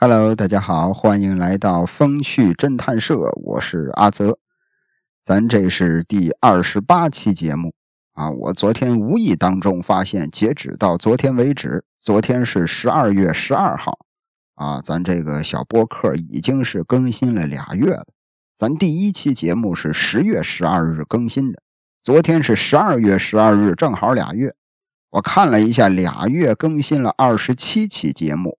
Hello，大家好，欢迎来到风趣侦探社，我是阿泽。咱这是第二十八期节目啊。我昨天无意当中发现，截止到昨天为止，昨天是十二月十二号啊，咱这个小播客已经是更新了俩月了。咱第一期节目是十月十二日更新的，昨天是十二月十二日，正好俩月。我看了一下，俩月更新了二十七期节目。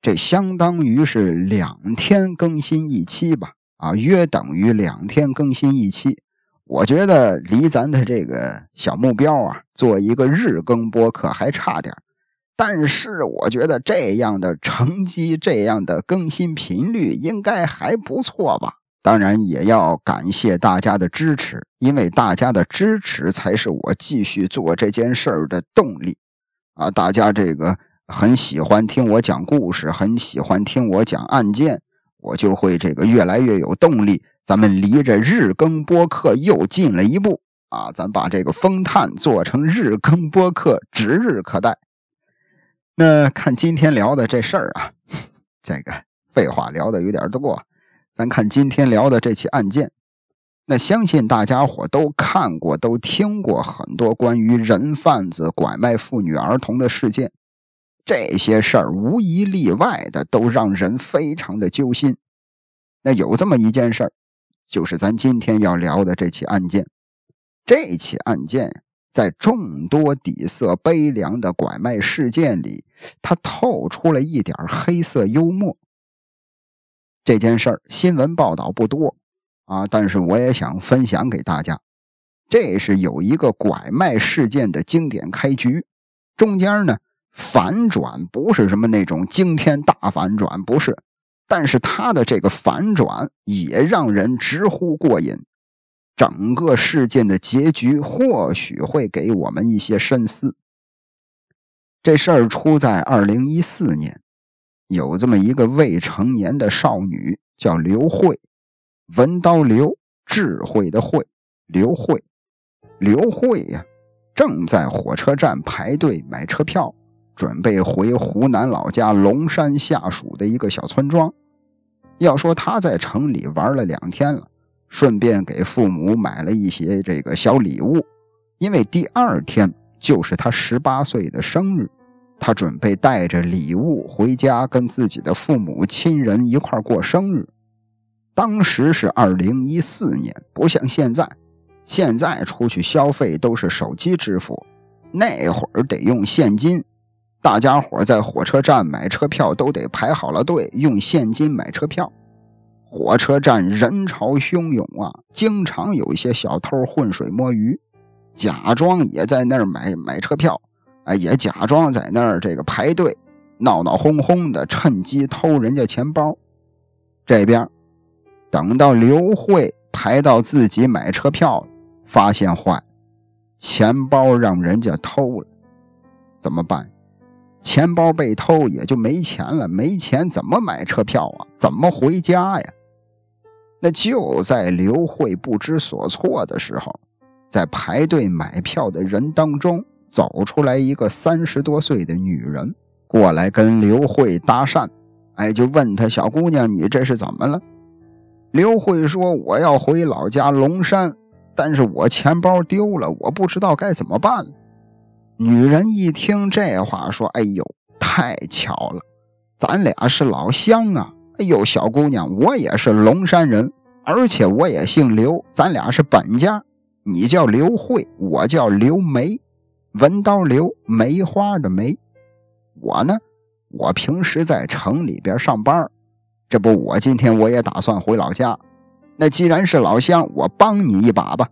这相当于是两天更新一期吧，啊，约等于两天更新一期。我觉得离咱的这个小目标啊，做一个日更播客还差点但是我觉得这样的成绩，这样的更新频率应该还不错吧。当然也要感谢大家的支持，因为大家的支持才是我继续做这件事儿的动力。啊，大家这个。很喜欢听我讲故事，很喜欢听我讲案件，我就会这个越来越有动力。咱们离着日更播客又近了一步啊！咱把这个风探做成日更播客，指日可待。那看今天聊的这事儿啊，这个废话聊的有点多，咱看今天聊的这起案件。那相信大家伙都看过、都听过很多关于人贩子拐卖妇女儿童的事件。这些事儿无一例外的都让人非常的揪心。那有这么一件事儿，就是咱今天要聊的这起案件。这起案件在众多底色悲凉的拐卖事件里，它透出了一点黑色幽默。这件事儿新闻报道不多啊，但是我也想分享给大家。这是有一个拐卖事件的经典开局，中间呢。反转不是什么那种惊天大反转，不是，但是他的这个反转也让人直呼过瘾。整个事件的结局或许会给我们一些深思。这事儿出在二零一四年，有这么一个未成年的少女叫刘慧，文刀刘，智慧的慧，刘慧，刘慧呀，正在火车站排队买车票。准备回湖南老家龙山下属的一个小村庄。要说他在城里玩了两天了，顺便给父母买了一些这个小礼物，因为第二天就是他十八岁的生日，他准备带着礼物回家跟自己的父母亲人一块过生日。当时是二零一四年，不像现在，现在出去消费都是手机支付，那会儿得用现金。大家伙在火车站买车票都得排好了队，用现金买车票。火车站人潮汹涌啊，经常有一些小偷浑水摸鱼，假装也在那儿买买车票，哎，也假装在那儿这个排队，闹闹哄哄的，趁机偷人家钱包。这边等到刘慧排到自己买车票了，发现坏，钱包让人家偷了，怎么办？钱包被偷，也就没钱了。没钱怎么买车票啊？怎么回家呀？那就在刘慧不知所措的时候，在排队买票的人当中，走出来一个三十多岁的女人，过来跟刘慧搭讪。哎，就问她小姑娘，你这是怎么了？刘慧说：“我要回老家龙山，但是我钱包丢了，我不知道该怎么办了。”女人一听这话，说：“哎呦，太巧了，咱俩是老乡啊！哎呦，小姑娘，我也是龙山人，而且我也姓刘，咱俩是本家。你叫刘慧，我叫刘梅，文刀刘，梅花的梅。我呢，我平时在城里边上班，这不，我今天我也打算回老家。那既然是老乡，我帮你一把吧。”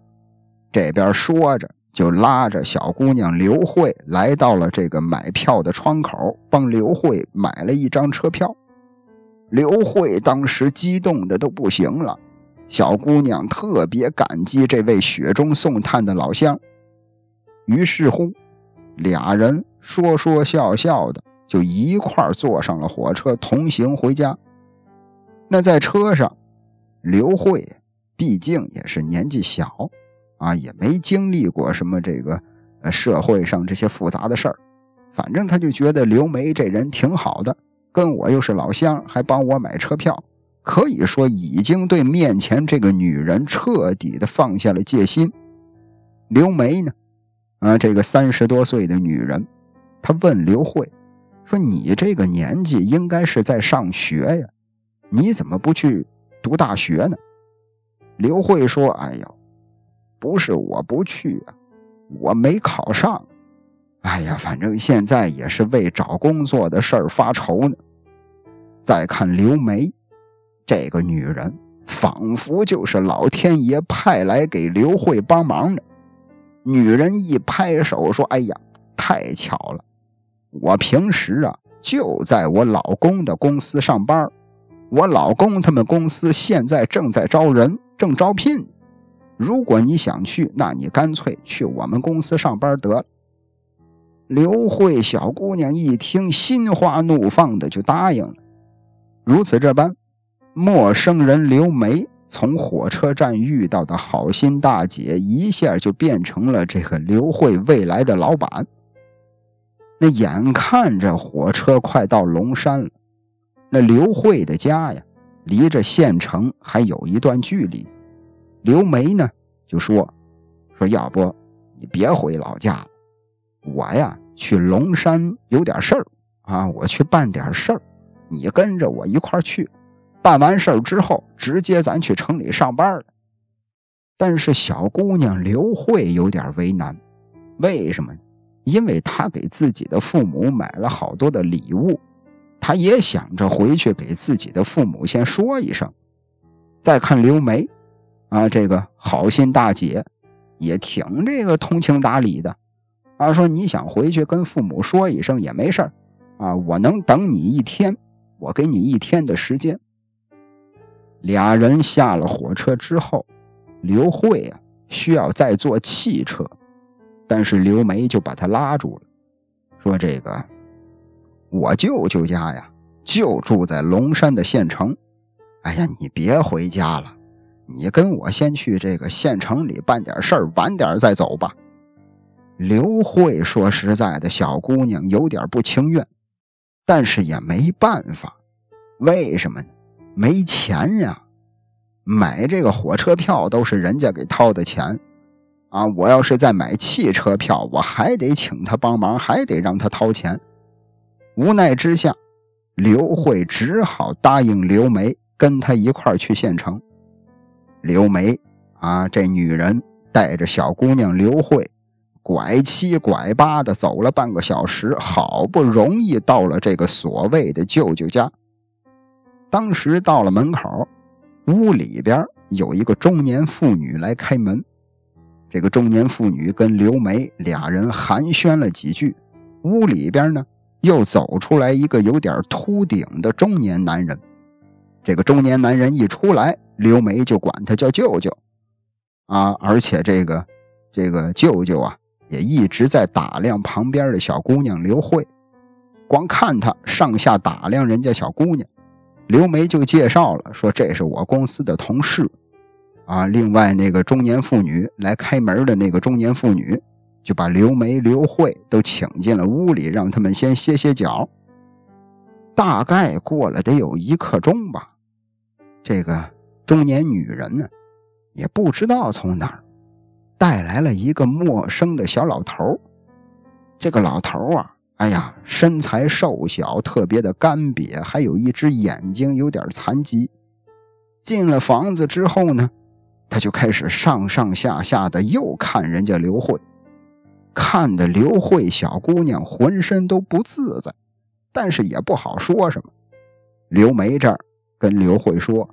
这边说着。就拉着小姑娘刘慧来到了这个买票的窗口，帮刘慧买了一张车票。刘慧当时激动的都不行了，小姑娘特别感激这位雪中送炭的老乡。于是乎，俩人说说笑笑的就一块坐上了火车，同行回家。那在车上，刘慧毕竟也是年纪小。啊，也没经历过什么这个呃社会上这些复杂的事儿，反正他就觉得刘梅这人挺好的，跟我又是老乡，还帮我买车票，可以说已经对面前这个女人彻底的放下了戒心。刘梅呢？啊，这个三十多岁的女人，她问刘慧说：“你这个年纪应该是在上学呀，你怎么不去读大学呢？”刘慧说：“哎呦，不是我不去啊，我没考上。哎呀，反正现在也是为找工作的事儿发愁呢。”再看刘梅，这个女人仿佛就是老天爷派来给刘慧帮忙的。女人一拍手说：“哎呀，太巧了！我平时啊就在我老公的公司上班，我老公他们公司现在正在招人，正招聘。如果你想去，那你干脆去我们公司上班得了。”刘慧小姑娘一听，心花怒放的就答应了。如此这般，陌生人刘梅从火车站遇到的好心大姐，一下就变成了这个刘慧未来的老板。那眼看着火车快到龙山了，那刘慧的家呀，离着县城还有一段距离。刘梅呢，就说：“说要不你别回老家了，我呀去龙山有点事儿啊，我去办点事儿。”你跟着我一块去，办完事儿之后，直接咱去城里上班了。但是小姑娘刘慧有点为难，为什么呢？因为她给自己的父母买了好多的礼物，她也想着回去给自己的父母先说一声。再看刘梅，啊，这个好心大姐也挺这个通情达理的，啊，说你想回去跟父母说一声也没事啊，我能等你一天。我给你一天的时间。俩人下了火车之后，刘慧啊需要再坐汽车，但是刘梅就把他拉住了，说：“这个我舅舅家呀就住在龙山的县城，哎呀，你别回家了，你跟我先去这个县城里办点事儿，晚点再走吧。”刘慧说：“实在的，小姑娘有点不情愿。”但是也没办法，为什么呢？没钱呀！买这个火车票都是人家给掏的钱，啊！我要是再买汽车票，我还得请他帮忙，还得让他掏钱。无奈之下，刘慧只好答应刘梅跟他一块去县城。刘梅啊，这女人带着小姑娘刘慧。拐七拐八的走了半个小时，好不容易到了这个所谓的舅舅家。当时到了门口，屋里边有一个中年妇女来开门。这个中年妇女跟刘梅俩人寒暄了几句，屋里边呢又走出来一个有点秃顶的中年男人。这个中年男人一出来，刘梅就管他叫舅舅啊，而且这个这个舅舅啊。也一直在打量旁边的小姑娘刘慧，光看她上下打量人家小姑娘，刘梅就介绍了说：“这是我公司的同事。”啊，另外那个中年妇女来开门的那个中年妇女，就把刘梅、刘慧都请进了屋里，让他们先歇歇脚。大概过了得有一刻钟吧，这个中年女人呢，也不知道从哪儿。带来了一个陌生的小老头这个老头啊，哎呀，身材瘦小，特别的干瘪，还有一只眼睛有点残疾。进了房子之后呢，他就开始上上下下的又看人家刘慧，看的刘慧小姑娘浑身都不自在，但是也不好说什么。刘梅这儿跟刘慧说：“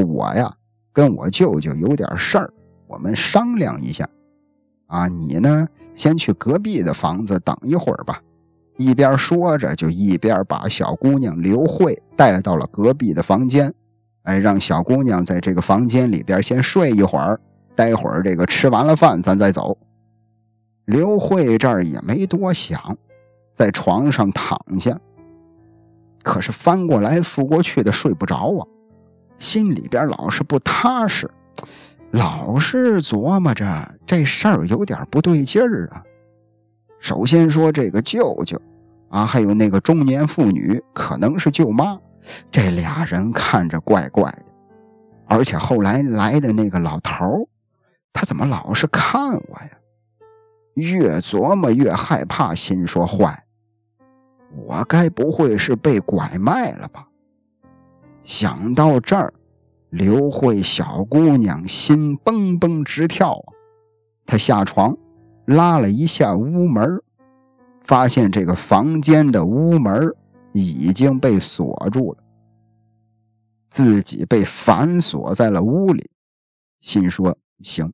我呀，跟我舅舅有点事儿。”我们商量一下，啊，你呢，先去隔壁的房子等一会儿吧。一边说着，就一边把小姑娘刘慧带到了隔壁的房间，哎，让小姑娘在这个房间里边先睡一会儿，待会儿这个吃完了饭咱再走。刘慧这儿也没多想，在床上躺下，可是翻过来覆过去的睡不着啊，心里边老是不踏实。老是琢磨着这事儿有点不对劲儿啊。首先说这个舅舅，啊，还有那个中年妇女，可能是舅妈。这俩人看着怪怪的，而且后来来的那个老头他怎么老是看我呀？越琢磨越害怕，心说坏，我该不会是被拐卖了吧？想到这儿，刘慧小姑娘心蹦蹦直跳啊！她下床，拉了一下屋门，发现这个房间的屋门已经被锁住了，自己被反锁在了屋里，心说行，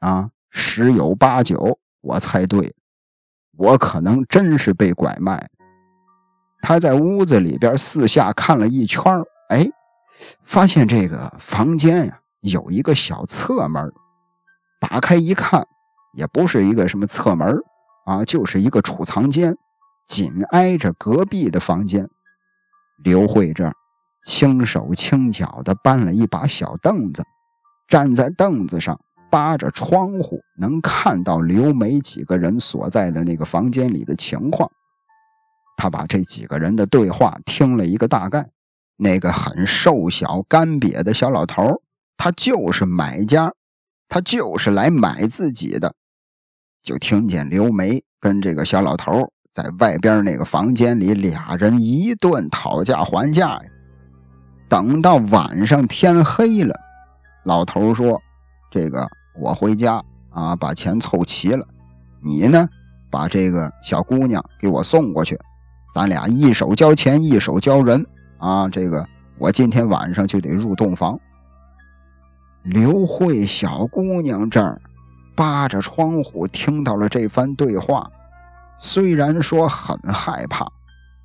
啊，十有八九。我猜对了，我可能真是被拐卖了。他在屋子里边四下看了一圈哎，发现这个房间呀有一个小侧门，打开一看，也不是一个什么侧门啊，就是一个储藏间，紧挨着隔壁的房间。刘慧这儿轻手轻脚的搬了一把小凳子，站在凳子上。扒着窗户能看到刘梅几个人所在的那个房间里的情况，他把这几个人的对话听了一个大概。那个很瘦小干瘪的小老头，他就是买家，他就是来买自己的。就听见刘梅跟这个小老头在外边那个房间里，俩人一顿讨价还价呀。等到晚上天黑了，老头说：“这个。”我回家啊，把钱凑齐了。你呢，把这个小姑娘给我送过去。咱俩一手交钱，一手交人啊。这个我今天晚上就得入洞房。刘慧小姑娘这儿扒着窗户听到了这番对话，虽然说很害怕，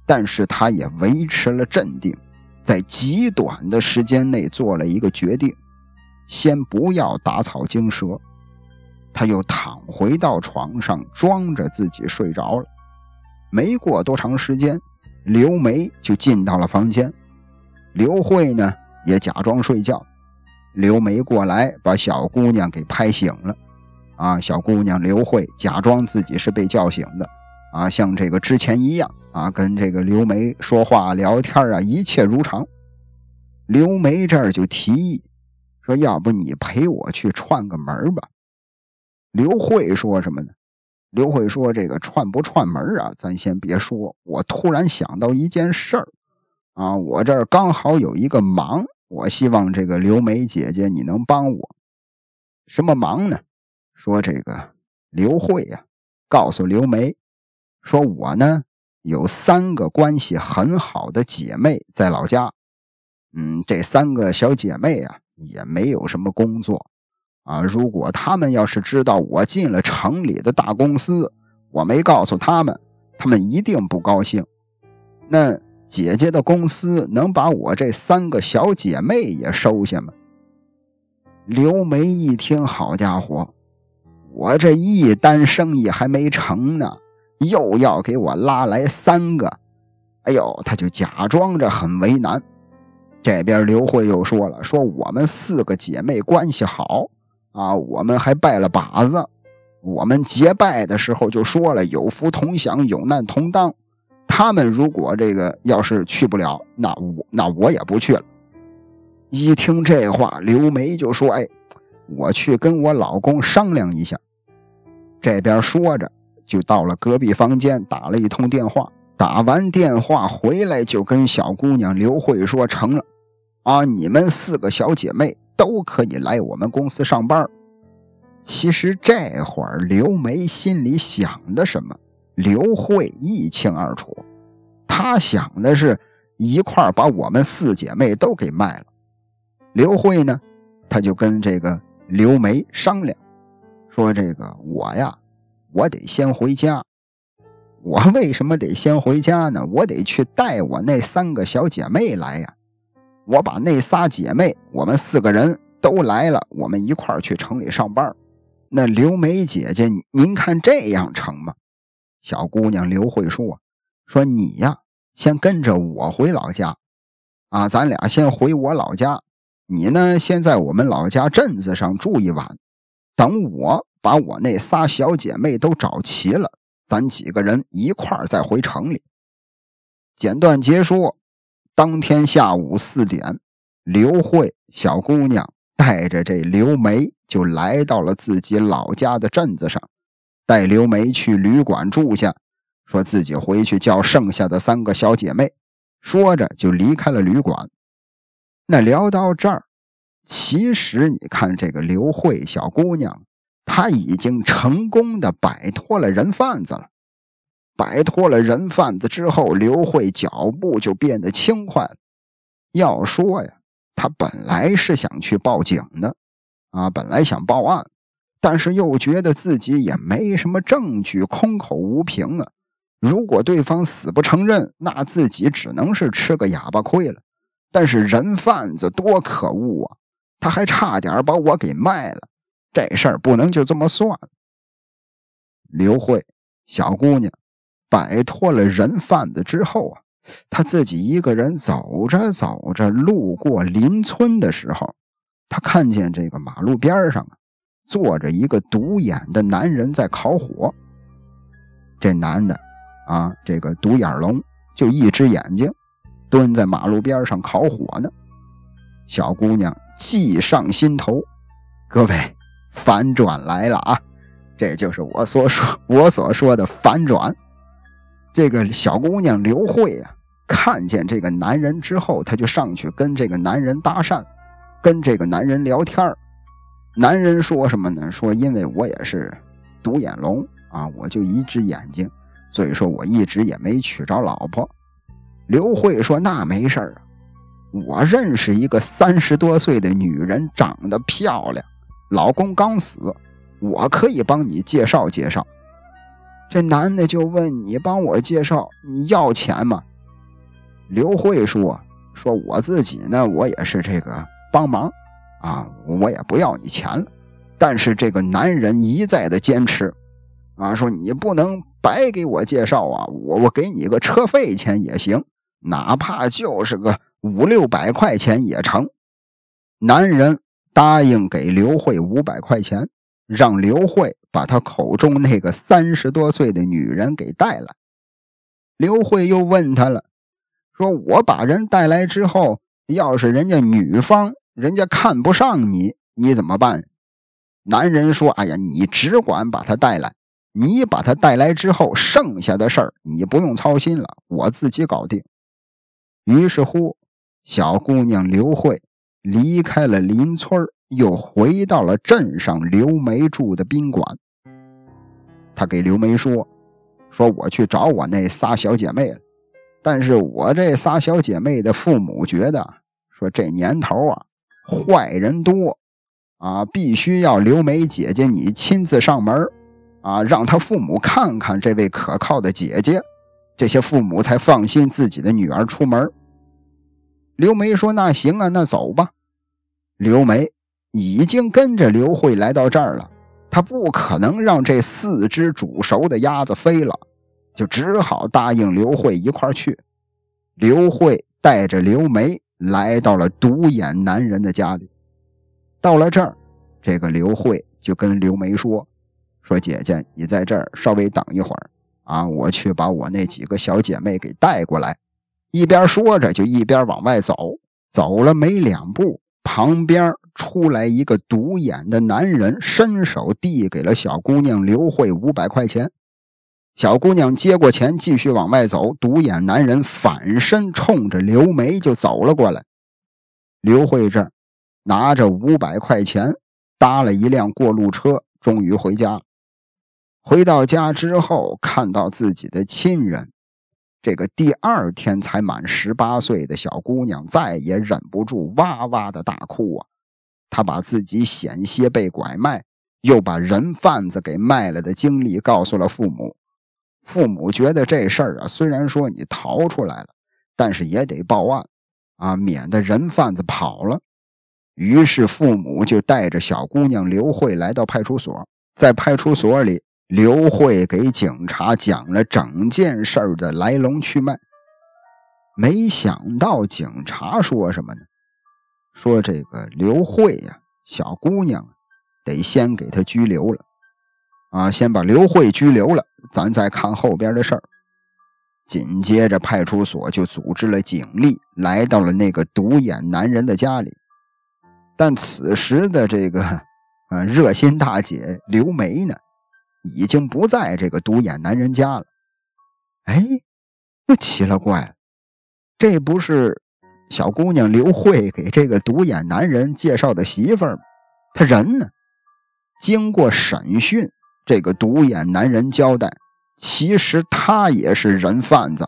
但是她也维持了镇定，在极短的时间内做了一个决定。先不要打草惊蛇，他又躺回到床上，装着自己睡着了。没过多长时间，刘梅就进到了房间，刘慧呢也假装睡觉。刘梅过来把小姑娘给拍醒了，啊，小姑娘刘慧假装自己是被叫醒的，啊，像这个之前一样，啊，跟这个刘梅说话聊天啊，一切如常。刘梅这儿就提议。说要不你陪我去串个门吧？刘慧说什么呢？刘慧说：“这个串不串门啊，咱先别说。我突然想到一件事儿啊，我这儿刚好有一个忙，我希望这个刘梅姐姐你能帮我。什么忙呢？说这个刘慧呀，告诉刘梅，说我呢有三个关系很好的姐妹在老家。嗯，这三个小姐妹啊。”也没有什么工作，啊！如果他们要是知道我进了城里的大公司，我没告诉他们，他们一定不高兴。那姐姐的公司能把我这三个小姐妹也收下吗？刘梅一听，好家伙，我这一单生意还没成呢，又要给我拉来三个，哎呦，他就假装着很为难。这边刘慧又说了：“说我们四个姐妹关系好啊，我们还拜了把子。我们结拜的时候就说了，有福同享，有难同当。他们如果这个要是去不了，那我那我也不去了。”一听这话，刘梅就说：“哎，我去跟我老公商量一下。”这边说着，就到了隔壁房间，打了一通电话。打完电话回来，就跟小姑娘刘慧说：“成了。”啊！你们四个小姐妹都可以来我们公司上班。其实这会儿刘梅心里想的什么，刘慧一清二楚。她想的是一块把我们四姐妹都给卖了。刘慧呢，她就跟这个刘梅商量，说：“这个我呀，我得先回家。我为什么得先回家呢？我得去带我那三个小姐妹来呀。”我把那仨姐妹，我们四个人都来了，我们一块儿去城里上班。那刘梅姐姐，您看这样成吗？小姑娘刘慧说：“说你呀，先跟着我回老家，啊，咱俩先回我老家，你呢，先在我们老家镇子上住一晚，等我把我那仨小姐妹都找齐了，咱几个人一块儿再回城里。简短结说，当天下午四点，刘慧小姑娘带着这刘梅就来到了自己老家的镇子上，带刘梅去旅馆住下，说自己回去叫剩下的三个小姐妹。说着就离开了旅馆。那聊到这儿，其实你看这个刘慧小姑娘，她已经成功的摆脱了人贩子了。摆脱了人贩子之后，刘慧脚步就变得轻快。要说呀，她本来是想去报警的，啊，本来想报案，但是又觉得自己也没什么证据，空口无凭啊。如果对方死不承认，那自己只能是吃个哑巴亏了。但是人贩子多可恶啊！他还差点把我给卖了，这事儿不能就这么算。刘慧，小姑娘。摆脱了人贩子之后啊，他自己一个人走着走着，路过邻村的时候，他看见这个马路边上啊，坐着一个独眼的男人在烤火。这男的啊，这个独眼龙就一只眼睛，蹲在马路边上烤火呢。小姑娘计上心头，各位，反转来了啊！这就是我所说我所说的反转。这个小姑娘刘慧啊，看见这个男人之后，她就上去跟这个男人搭讪，跟这个男人聊天男人说什么呢？说因为我也是独眼龙啊，我就一只眼睛，所以说我一直也没娶着老婆。刘慧说那没事啊，我认识一个三十多岁的女人，长得漂亮，老公刚死，我可以帮你介绍介绍。这男的就问你帮我介绍，你要钱吗？刘慧说：“说我自己呢，我也是这个帮忙，啊，我也不要你钱了。但是这个男人一再的坚持，啊，说你不能白给我介绍啊，我我给你个车费钱也行，哪怕就是个五六百块钱也成。”男人答应给刘慧五百块钱。让刘慧把他口中那个三十多岁的女人给带来。刘慧又问他了，说：“我把人带来之后，要是人家女方人家看不上你，你怎么办？”男人说：“哎呀，你只管把她带来，你把她带来之后，剩下的事儿你不用操心了，我自己搞定。”于是乎，小姑娘刘慧离开了邻村又回到了镇上刘梅住的宾馆。他给刘梅说：“说我去找我那仨小姐妹了，但是我这仨小姐妹的父母觉得，说这年头啊，坏人多，啊，必须要刘梅姐姐你亲自上门，啊，让他父母看看这位可靠的姐姐，这些父母才放心自己的女儿出门。”刘梅说：“那行啊，那走吧。”刘梅。已经跟着刘慧来到这儿了，他不可能让这四只煮熟的鸭子飞了，就只好答应刘慧一块去。刘慧带着刘梅来到了独眼男人的家里。到了这儿，这个刘慧就跟刘梅说：“说姐姐，你在这儿稍微等一会儿啊，我去把我那几个小姐妹给带过来。”一边说着，就一边往外走。走了没两步，旁边。出来一个独眼的男人，伸手递给了小姑娘刘慧五百块钱。小姑娘接过钱，继续往外走。独眼男人反身冲着刘梅就走了过来。刘慧这儿拿着五百块钱，搭了一辆过路车，终于回家了。回到家之后，看到自己的亲人，这个第二天才满十八岁的小姑娘再也忍不住，哇哇的大哭啊！他把自己险些被拐卖，又把人贩子给卖了的经历告诉了父母。父母觉得这事儿啊，虽然说你逃出来了，但是也得报案啊，免得人贩子跑了。于是父母就带着小姑娘刘慧来到派出所，在派出所里，刘慧给警察讲了整件事的来龙去脉。没想到警察说什么呢？说这个刘慧呀，小姑娘，得先给她拘留了，啊，先把刘慧拘留了，咱再看后边的事儿。紧接着派出所就组织了警力来到了那个独眼男人的家里。但此时的这个啊热心大姐刘梅呢，已经不在这个独眼男人家了。哎，那奇了怪了，这不是小姑娘刘慧给这个独眼男人介绍的媳妇儿？他人呢？经过审讯，这个独眼男人交代，其实他也是人贩子。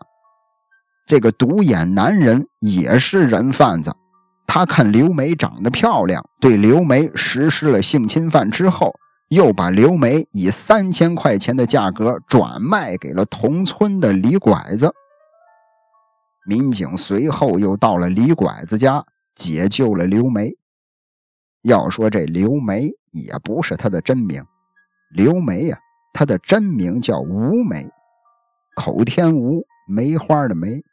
这个独眼男人也是人贩子。他看刘梅长得漂亮，对刘梅实施了性侵犯之后，又把刘梅以三千块钱的价格转卖给了同村的李拐子。民警随后又到了李拐子家，解救了刘梅。要说这刘梅也不是她的真名，刘梅呀，她的真名叫吴梅，口天吴，梅花的梅，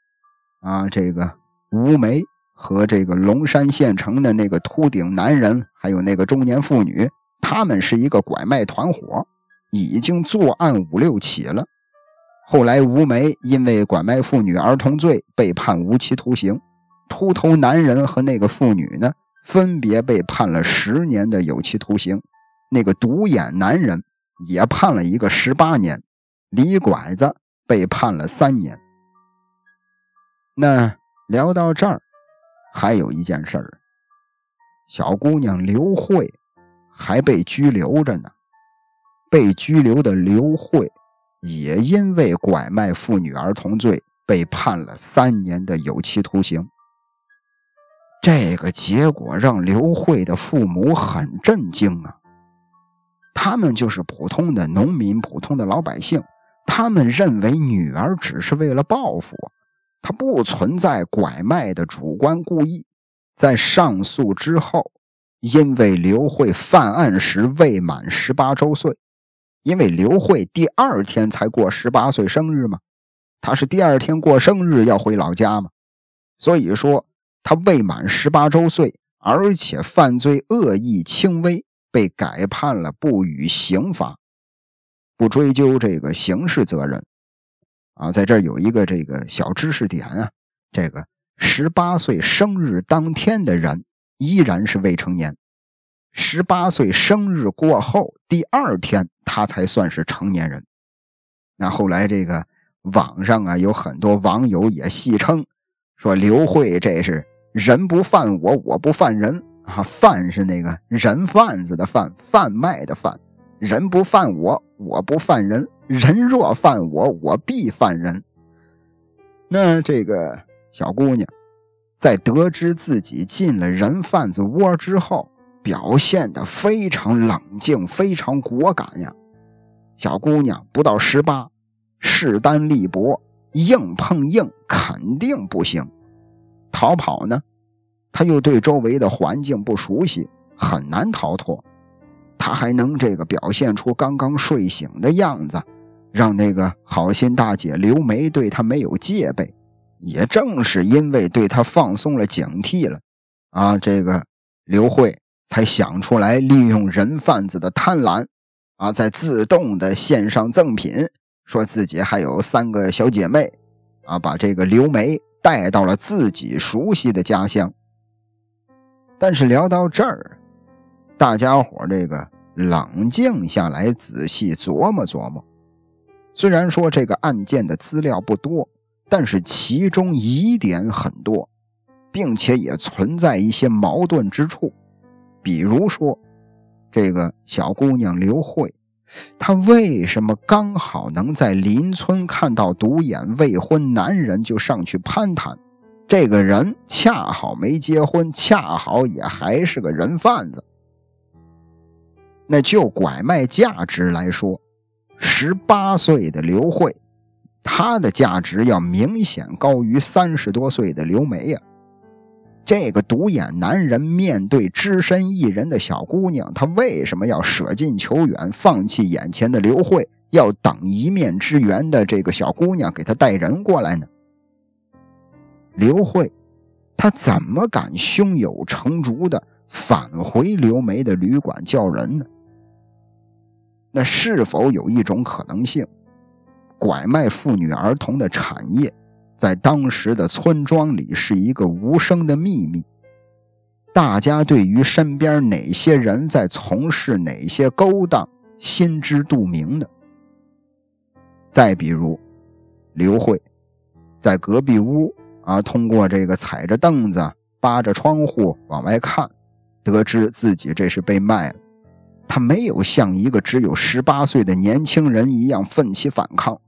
啊，这个吴梅和这个龙山县城的那个秃顶男人，还有那个中年妇女，他们是一个拐卖团伙，已经作案五六起了。后来吴梅因为拐卖妇女儿童罪被判无期徒刑，秃头男人和那个妇女呢？分别被判了十年的有期徒刑，那个独眼男人也判了一个十八年，李拐子被判了三年。那聊到这儿，还有一件事儿，小姑娘刘慧还被拘留着呢。被拘留的刘慧也因为拐卖妇女儿童罪被判了三年的有期徒刑。这个结果让刘慧的父母很震惊啊！他们就是普通的农民、普通的老百姓，他们认为女儿只是为了报复，她不存在拐卖的主观故意。在上诉之后，因为刘慧犯案时未满十八周岁，因为刘慧第二天才过十八岁生日嘛，她是第二天过生日要回老家嘛，所以说。他未满十八周岁，而且犯罪恶意轻微，被改判了不予刑罚，不追究这个刑事责任。啊，在这儿有一个这个小知识点啊，这个十八岁生日当天的人依然是未成年，十八岁生日过后第二天他才算是成年人。那后来这个网上啊有很多网友也戏称说刘慧这是。人不犯我，我不犯人啊！贩是那个人贩子的贩，贩卖的贩。人不犯我，我不犯人。人若犯我，我必犯人。那这个小姑娘，在得知自己进了人贩子窝之后，表现的非常冷静，非常果敢呀。小姑娘不到十八，势单力薄，硬碰硬肯定不行。逃跑呢，他又对周围的环境不熟悉，很难逃脱。他还能这个表现出刚刚睡醒的样子，让那个好心大姐刘梅对他没有戒备。也正是因为对他放松了警惕了，啊，这个刘慧才想出来利用人贩子的贪婪，啊，在自动的献上赠品，说自己还有三个小姐妹，啊，把这个刘梅。带到了自己熟悉的家乡，但是聊到这儿，大家伙这个冷静下来，仔细琢磨琢磨。虽然说这个案件的资料不多，但是其中疑点很多，并且也存在一些矛盾之处。比如说，这个小姑娘刘慧。她为什么刚好能在邻村看到独眼未婚男人就上去攀谈？这个人恰好没结婚，恰好也还是个人贩子。那就拐卖价值来说，十八岁的刘慧，她的价值要明显高于三十多岁的刘梅呀。这个独眼男人面对只身一人的小姑娘，他为什么要舍近求远，放弃眼前的刘慧，要等一面之缘的这个小姑娘给他带人过来呢？刘慧，他怎么敢胸有成竹的返回刘梅的旅馆叫人呢？那是否有一种可能性，拐卖妇女儿童的产业，在当时的村庄里是一个无声的秘密。大家对于身边哪些人在从事哪些勾当，心知肚明的。再比如，刘慧在隔壁屋啊，通过这个踩着凳子、扒着窗户往外看，得知自己这是被卖了。他没有像一个只有十八岁的年轻人一样奋起反抗，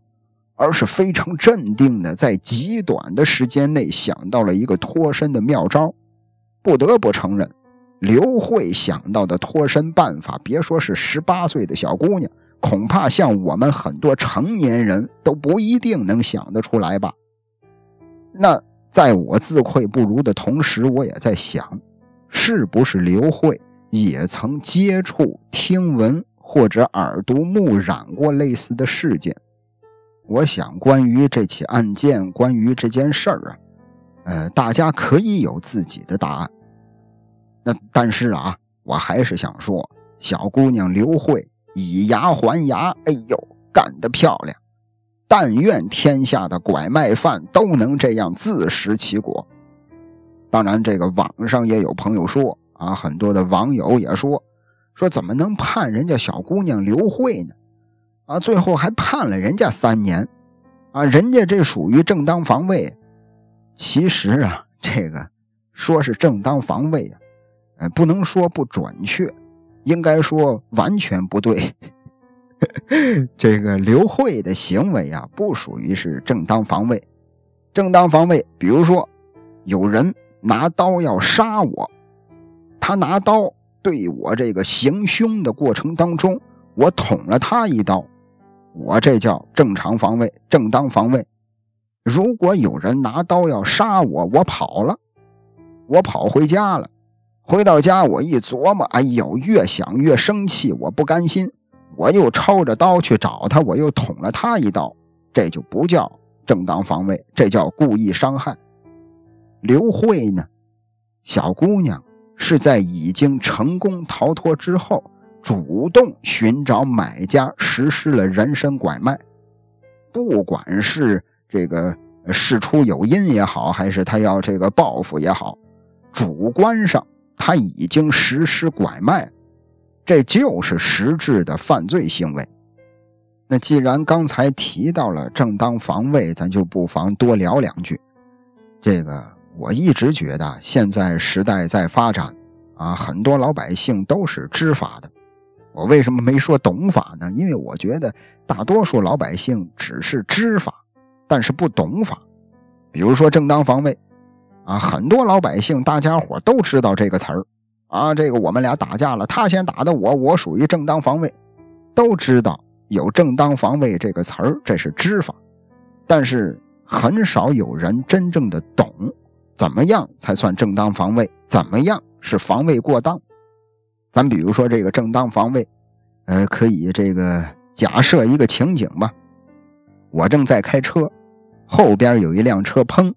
而是非常镇定的在极短的时间内想到了一个脱身的妙招。不得不承认，刘慧想到的脱身办法，别说是十八岁的小姑娘，恐怕像我们很多成年人都不一定能想得出来吧。那在我自愧不如的同时，我也在想，是不是刘慧？也曾接触、听闻或者耳濡目染过类似的事件。我想，关于这起案件，关于这件事儿啊，呃，大家可以有自己的答案。那但是啊，我还是想说，小姑娘刘慧以牙还牙，哎呦，干得漂亮！但愿天下的拐卖犯都能这样自食其果。当然，这个网上也有朋友说。啊，很多的网友也说，说怎么能判人家小姑娘刘慧呢？啊，最后还判了人家三年，啊，人家这属于正当防卫。其实啊，这个说是正当防卫啊，呃，不能说不准确，应该说完全不对。这个刘慧的行为啊，不属于是正当防卫。正当防卫，比如说有人拿刀要杀我。他拿刀对我这个行凶的过程当中，我捅了他一刀，我这叫正常防卫、正当防卫。如果有人拿刀要杀我，我跑了，我跑回家了，回到家我一琢磨，哎呦，越想越生气，我不甘心，我又抄着刀去找他，我又捅了他一刀，这就不叫正当防卫，这叫故意伤害。刘慧呢，小姑娘。是在已经成功逃脱之后，主动寻找买家，实施了人身拐卖。不管是这个事出有因也好，还是他要这个报复也好，主观上他已经实施拐卖，这就是实质的犯罪行为。那既然刚才提到了正当防卫，咱就不妨多聊两句。这个。我一直觉得，现在时代在发展，啊，很多老百姓都是知法的。我为什么没说懂法呢？因为我觉得大多数老百姓只是知法，但是不懂法。比如说正当防卫，啊，很多老百姓大家伙都知道这个词儿，啊，这个我们俩打架了，他先打的我，我属于正当防卫，都知道有正当防卫这个词儿，这是知法，但是很少有人真正的懂。怎么样才算正当防卫？怎么样是防卫过当？咱比如说这个正当防卫，呃，可以这个假设一个情景吧。我正在开车，后边有一辆车，砰，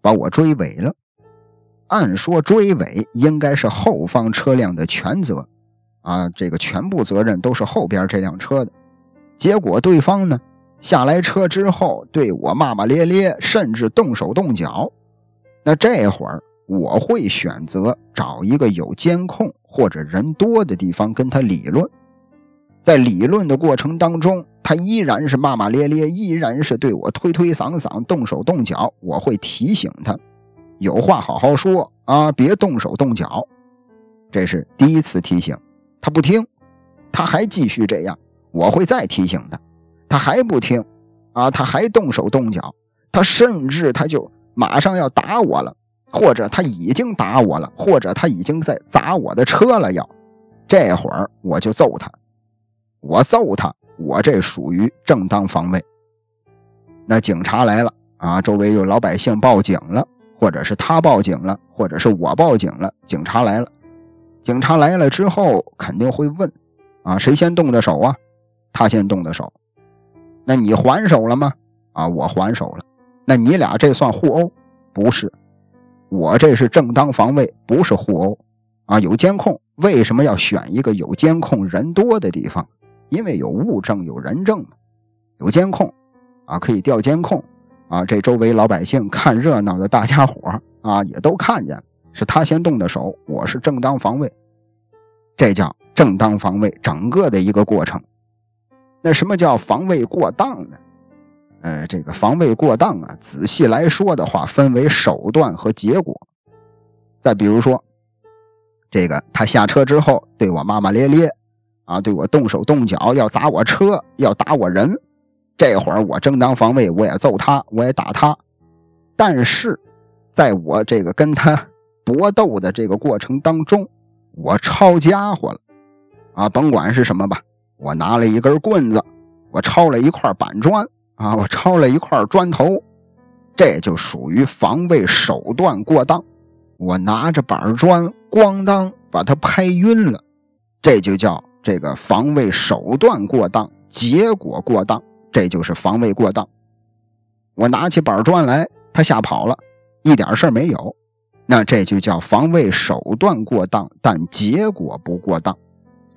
把我追尾了。按说追尾应该是后方车辆的全责，啊，这个全部责任都是后边这辆车的。结果对方呢下来车之后对我骂骂咧咧，甚至动手动脚。那这会儿我会选择找一个有监控或者人多的地方跟他理论，在理论的过程当中，他依然是骂骂咧咧，依然是对我推推搡搡、动手动脚。我会提醒他，有话好好说啊，别动手动脚。这是第一次提醒，他不听，他还继续这样，我会再提醒他，他还不听啊，他还动手动脚，他甚至他就。马上要打我了，或者他已经打我了，或者他已经在砸我的车了。要这会儿我就揍他，我揍他，我这属于正当防卫。那警察来了啊，周围有老百姓报警了，或者是他报警了，或者是我报警了，警察来了。警察来了之后肯定会问啊，谁先动的手啊？他先动的手。那你还手了吗？啊，我还手了。那你俩这算互殴？不是，我这是正当防卫，不是互殴啊！有监控，为什么要选一个有监控、人多的地方？因为有物证、有人证有监控啊，可以调监控啊，这周围老百姓看热闹的大家伙啊，也都看见是他先动的手，我是正当防卫，这叫正当防卫，整个的一个过程。那什么叫防卫过当呢？呃，这个防卫过当啊，仔细来说的话，分为手段和结果。再比如说，这个他下车之后对我骂骂咧咧，啊，对我动手动脚，要砸我车，要打我人，这会儿我正当防卫，我也揍他，我也打他。但是，在我这个跟他搏斗的这个过程当中，我抄家伙了，啊，甭管是什么吧。我拿了一根棍子，我抄了一块板砖啊，我抄了一块砖头，这就属于防卫手段过当。我拿着板砖，咣当把他拍晕了，这就叫这个防卫手段过当，结果过当，这就是防卫过当。我拿起板砖来，他吓跑了，一点事儿没有，那这就叫防卫手段过当，但结果不过当。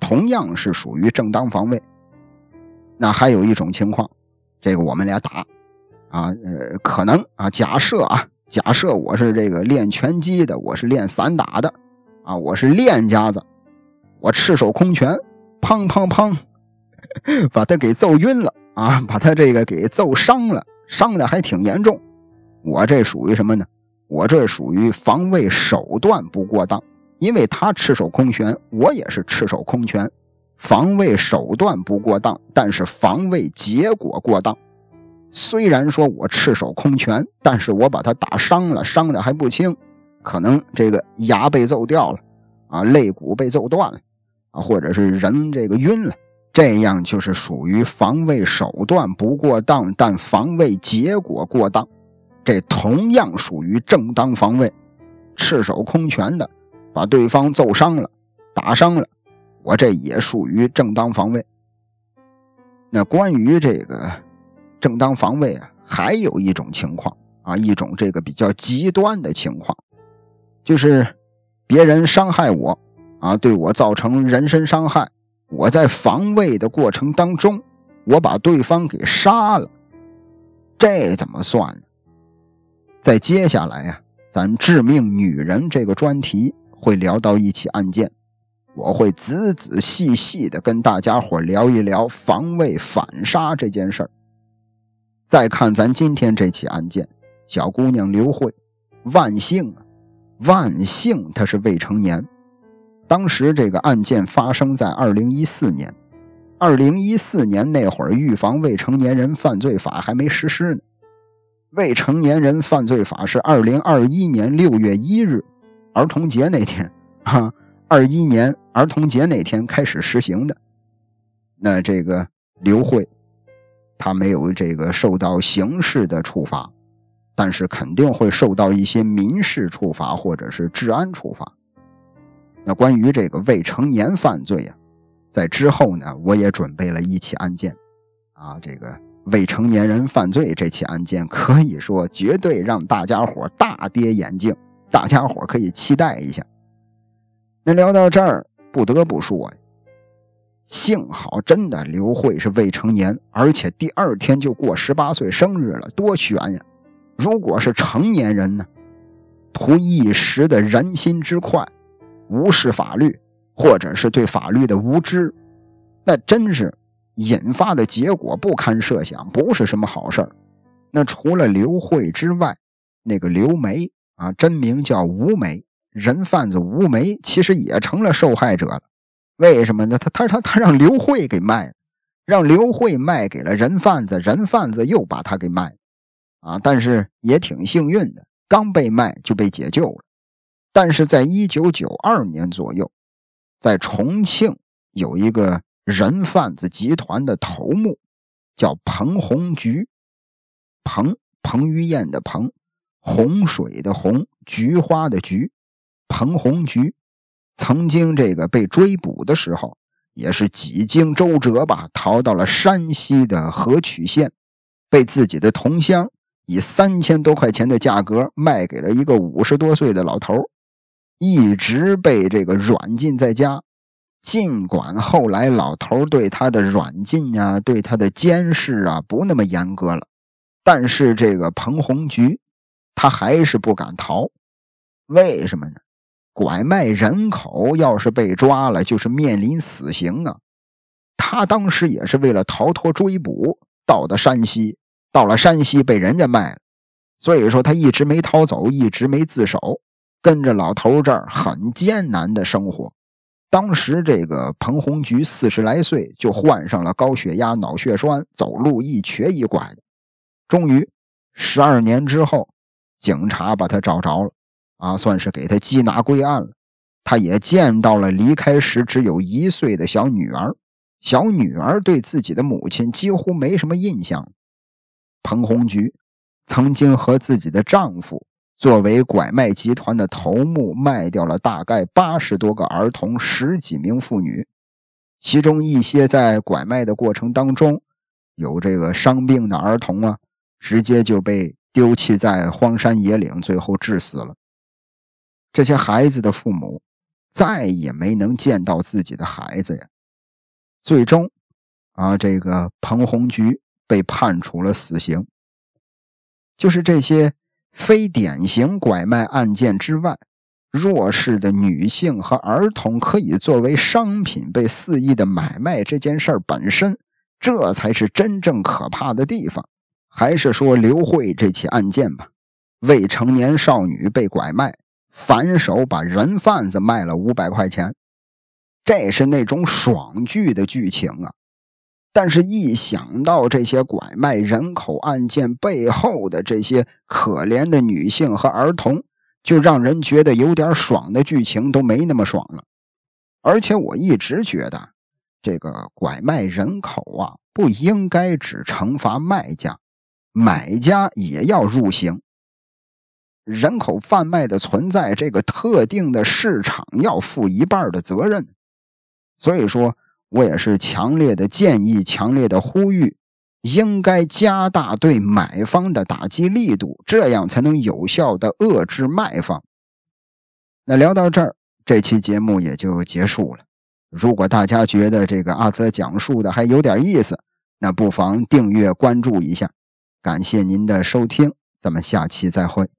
同样是属于正当防卫。那还有一种情况，这个我们俩打，啊，呃，可能啊，假设啊，假设我是这个练拳击的，我是练散打的，啊，我是练家子，我赤手空拳，砰砰砰，把他给揍晕了啊，把他这个给揍伤了，伤的还挺严重。我这属于什么呢？我这属于防卫手段不过当。因为他赤手空拳，我也是赤手空拳，防卫手段不过当，但是防卫结果过当。虽然说我赤手空拳，但是我把他打伤了，伤的还不轻，可能这个牙被揍掉了，啊，肋骨被揍断了，啊，或者是人这个晕了，这样就是属于防卫手段不过当，但防卫结果过当，这同样属于正当防卫，赤手空拳的。把对方揍伤了，打伤了，我这也属于正当防卫。那关于这个正当防卫啊，还有一种情况啊，一种这个比较极端的情况，就是别人伤害我啊，对我造成人身伤害，我在防卫的过程当中，我把对方给杀了，这怎么算呢？在接下来呀，咱致命女人这个专题。会聊到一起案件，我会仔仔细细的跟大家伙聊一聊防卫反杀这件事儿。再看咱今天这起案件，小姑娘刘慧，万幸啊，万幸她是未成年。当时这个案件发生在二零一四年，二零一四年那会儿，预防未成年人犯罪法还没实施呢。未成年人犯罪法是二零二一年六月一日。儿童节那天，哈，二一年儿童节那天开始实行的。那这个刘慧，他没有这个受到刑事的处罚，但是肯定会受到一些民事处罚或者是治安处罚。那关于这个未成年犯罪呀，在之后呢，我也准备了一起案件，啊，这个未成年人犯罪这起案件，可以说绝对让大家伙大跌眼镜。大家伙可以期待一下。那聊到这儿，不得不说呀，幸好真的刘慧是未成年，而且第二天就过十八岁生日了，多悬呀！如果是成年人呢，图一时的人心之快，无视法律，或者是对法律的无知，那真是引发的结果不堪设想，不是什么好事。那除了刘慧之外，那个刘梅。啊，真名叫吴梅，人贩子吴梅其实也成了受害者了。为什么呢？他他他他让刘慧给卖了，让刘慧卖给了人贩子，人贩子又把他给卖了。啊，但是也挺幸运的，刚被卖就被解救了。但是在一九九二年左右，在重庆有一个人贩子集团的头目，叫彭红菊，彭彭于晏的彭。洪水的洪，菊花的菊，彭红菊，曾经这个被追捕的时候，也是几经周折吧，逃到了山西的河曲县，被自己的同乡以三千多块钱的价格卖给了一个五十多岁的老头，一直被这个软禁在家。尽管后来老头对他的软禁啊，对他的监视啊不那么严格了，但是这个彭红菊，他还是不敢逃，为什么呢？拐卖人口要是被抓了，就是面临死刑啊！他当时也是为了逃脱追捕，到的山西，到了山西被人家卖了，所以说他一直没逃走，一直没自首，跟着老头这儿很艰难的生活。当时这个彭红菊四十来岁，就患上了高血压、脑血栓，走路一瘸一拐。终于，十二年之后，警察把他找着了。啊，算是给他缉拿归案了。他也见到了离开时只有一岁的小女儿。小女儿对自己的母亲几乎没什么印象。彭红菊曾经和自己的丈夫作为拐卖集团的头目，卖掉了大概八十多个儿童，十几名妇女，其中一些在拐卖的过程当中有这个伤病的儿童啊，直接就被丢弃在荒山野岭，最后致死了。这些孩子的父母再也没能见到自己的孩子呀。最终，啊，这个彭红菊被判处了死刑。就是这些非典型拐卖案件之外，弱势的女性和儿童可以作为商品被肆意的买卖这件事儿本身，这才是真正可怕的地方。还是说刘慧这起案件吧，未成年少女被拐卖。反手把人贩子卖了五百块钱，这是那种爽剧的剧情啊！但是，一想到这些拐卖人口案件背后的这些可怜的女性和儿童，就让人觉得有点爽的剧情都没那么爽了。而且，我一直觉得，这个拐卖人口啊，不应该只惩罚卖家，买家也要入刑。人口贩卖的存在，这个特定的市场要负一半的责任，所以说我也是强烈的建议、强烈的呼吁，应该加大对买方的打击力度，这样才能有效的遏制卖方。那聊到这儿，这期节目也就结束了。如果大家觉得这个阿泽讲述的还有点意思，那不妨订阅关注一下。感谢您的收听，咱们下期再会。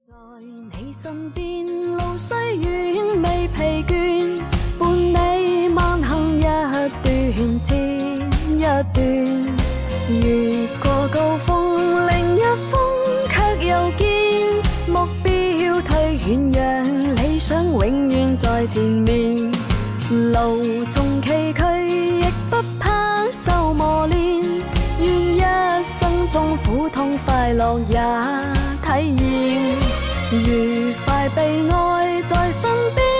越过高峰，另一峰却又见目标退远，让理想永远在前面。路纵崎岖，亦不怕受磨练。愿一生中苦痛快乐也体验，愉快悲哀在身边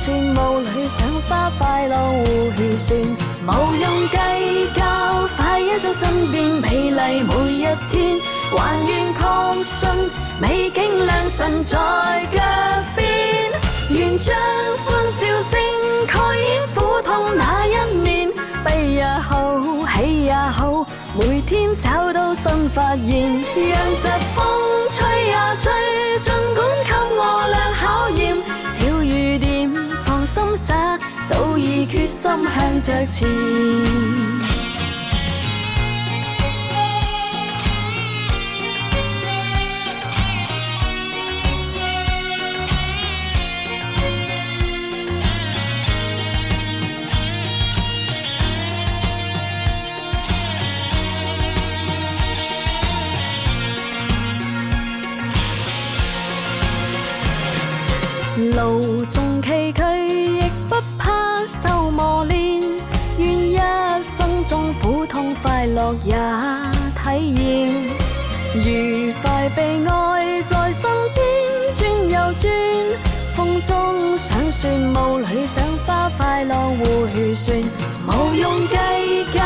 中想说雾里想花，快乐互算，无用计较，快欣赏身边美丽每一天，还愿确信美景良辰在脚边，愿将欢笑声盖掩苦痛那一面，悲也好，喜也好，每天找到新发现，让疾风吹呀吹，尽管决心向着前。也体验，愉快悲哀在身边转又转。风中想说雾里想花，快乐回旋，无用计较，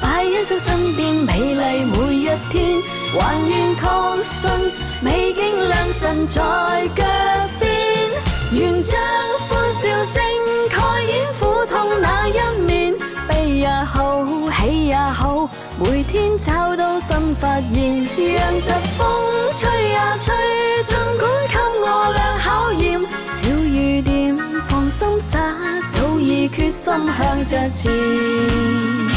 快欣赏身边美丽每一天。还愿确信美景良辰在脚边。愿将欢笑声盖掩苦痛那一面，悲也好，喜也好，每天找到新发现。让疾风吹呀吹，尽管给我俩考验。小雨点，放心洒，早已决心向着前。